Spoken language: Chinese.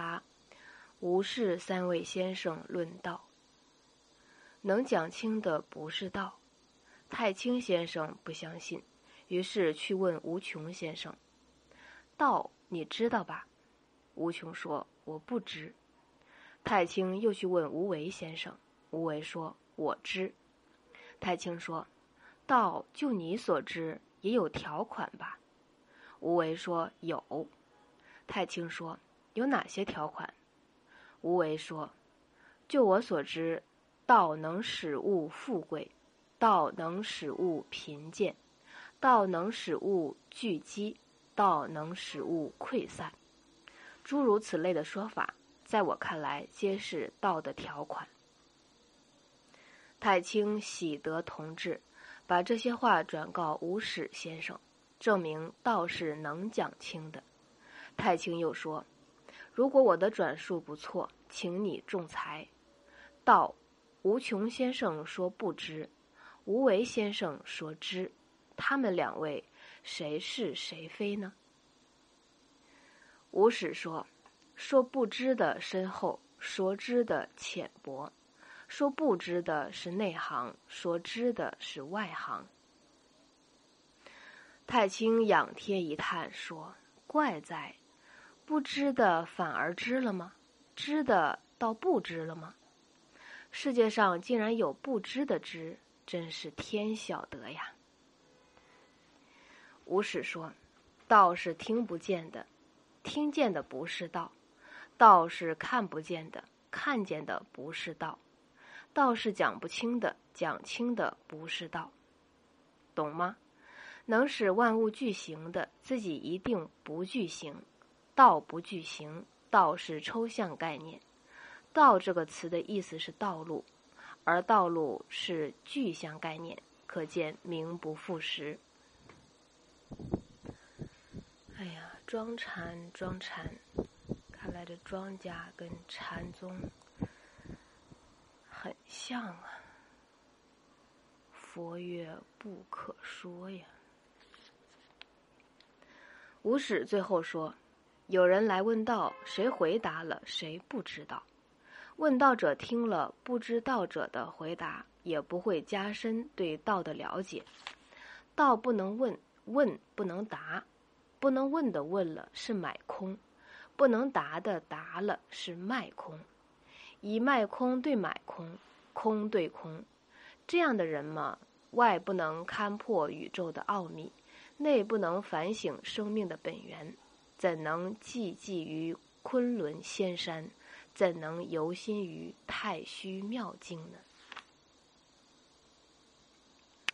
发，吴氏三位先生论道。能讲清的不是道。太清先生不相信，于是去问吴琼先生：“道你知道吧？”吴琼说：“我不知。”太清又去问吴为先生，吴为说：“我知。”太清说：“道就你所知，也有条款吧？”吴为说：“有。”太清说：“有哪些条款？”无为说：“就我所知，道能使物富贵。”道能使物贫贱，道能使物聚积，道能使物溃散，诸如此类的说法，在我看来，皆是道的条款。太清喜得同志，把这些话转告吴史先生，证明道是能讲清的。太清又说：“如果我的转述不错，请你仲裁。”道，无穷先生说不知。无为先生说知，他们两位谁是谁非呢？吴史说：“说不知的深厚，说知的浅薄；说不知的是内行，说知的是外行。”太清仰天一叹说：“怪哉！不知的反而知了吗？知的倒不知了吗？世界上竟然有不知的知！”真是天晓得呀！吴史说：“道是听不见的，听见的不是道；道是看不见的，看见的不是道；道是讲不清的，讲清的不是道。懂吗？能使万物具形的，自己一定不具形；道不具形，道是抽象概念。道这个词的意思是道路。”而道路是具象概念，可见名不副实。哎呀，庄禅，庄禅，看来这庄家跟禅宗很像啊。佛曰不可说呀。吴史最后说：“有人来问道，谁回答了，谁不知道。”问道者听了不知道者的回答，也不会加深对道的了解。道不能问，问不能答，不能问的问了是买空，不能答的答了是卖空。以卖空对买空，空对空，这样的人嘛，外不能勘破宇宙的奥秘，内不能反省生命的本源，怎能寂寂于昆仑仙山？怎能游心于太虚妙境呢？